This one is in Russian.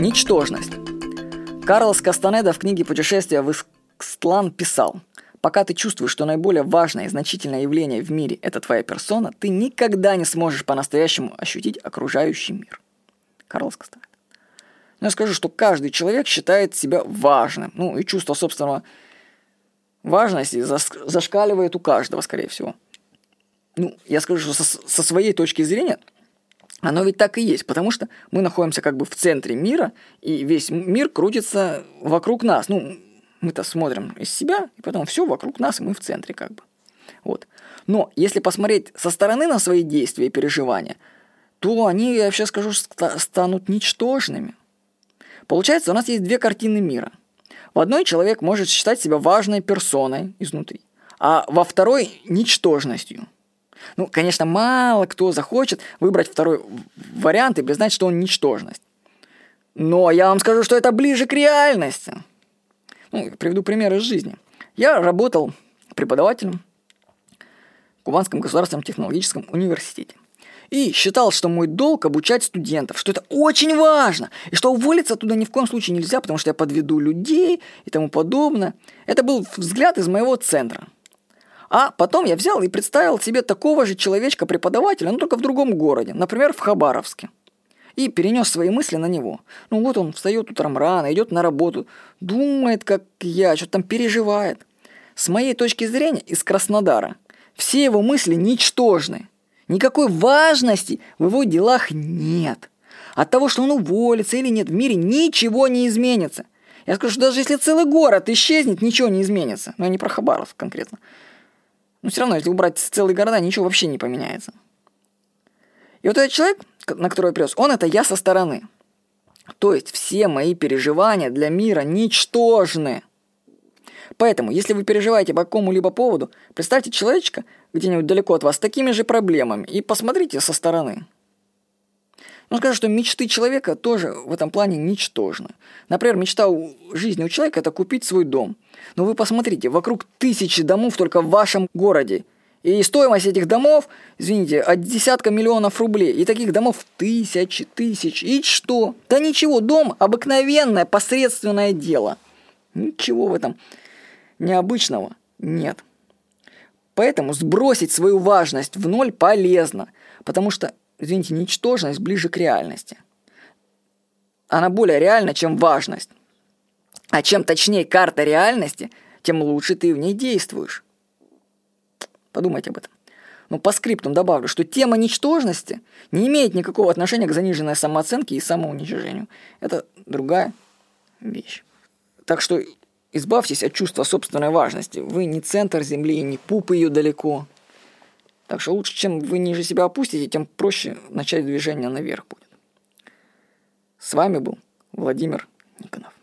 Ничтожность. Карлос Кастанеда в книге «Путешествие в Икстлан» писал Пока ты чувствуешь, что наиболее важное и значительное явление в мире – это твоя персона, ты никогда не сможешь по-настоящему ощутить окружающий мир. Карлос Кастанеда. Но я скажу, что каждый человек считает себя важным. Ну, и чувство собственного важности зашкаливает у каждого, скорее всего. Ну, я скажу, что со, со своей точки зрения – оно ведь так и есть, потому что мы находимся как бы в центре мира, и весь мир крутится вокруг нас. Ну, мы-то смотрим из себя, и потом все вокруг нас, и мы в центре как бы. Вот. Но если посмотреть со стороны на свои действия и переживания, то они, я вообще скажу, станут ничтожными. Получается, у нас есть две картины мира. В одной человек может считать себя важной персоной изнутри, а во второй – ничтожностью – ну, конечно, мало кто захочет выбрать второй вариант и признать, что он ничтожность. Но я вам скажу, что это ближе к реальности. Ну, приведу пример из жизни. Я работал преподавателем в Кубанском государственном технологическом университете. И считал, что мой долг обучать студентов, что это очень важно, и что уволиться оттуда ни в коем случае нельзя, потому что я подведу людей и тому подобное. Это был взгляд из моего центра – а потом я взял и представил себе такого же человечка-преподавателя, но только в другом городе, например, в Хабаровске. И перенес свои мысли на него. Ну вот он встает утром рано, идет на работу, думает, как я, что-то там переживает. С моей точки зрения, из Краснодара, все его мысли ничтожны. Никакой важности в его делах нет. От того, что он уволится или нет, в мире ничего не изменится. Я скажу, что даже если целый город исчезнет, ничего не изменится. Но я не про Хабаровск конкретно. Но все равно, если убрать целые города, ничего вообще не поменяется. И вот этот человек, на которого я привез, он это я со стороны. То есть все мои переживания для мира ничтожны. Поэтому, если вы переживаете по какому-либо поводу, представьте человечка где-нибудь далеко от вас с такими же проблемами и посмотрите со стороны. Но скажу, что мечты человека тоже в этом плане ничтожны. Например, мечта у жизни у человека – это купить свой дом. Но вы посмотрите, вокруг тысячи домов только в вашем городе. И стоимость этих домов, извините, от десятка миллионов рублей. И таких домов тысячи, тысяч. И что? Да ничего, дом – обыкновенное, посредственное дело. Ничего в этом необычного нет. Поэтому сбросить свою важность в ноль полезно, потому что извините, ничтожность ближе к реальности. Она более реальна, чем важность. А чем точнее карта реальности, тем лучше ты в ней действуешь. Подумайте об этом. Но по скриптам добавлю, что тема ничтожности не имеет никакого отношения к заниженной самооценке и самоуничижению. Это другая вещь. Так что избавьтесь от чувства собственной важности. Вы не центр Земли, не пуп ее далеко. Так что лучше, чем вы ниже себя опустите, тем проще начать движение наверх будет. С вами был Владимир Никонов.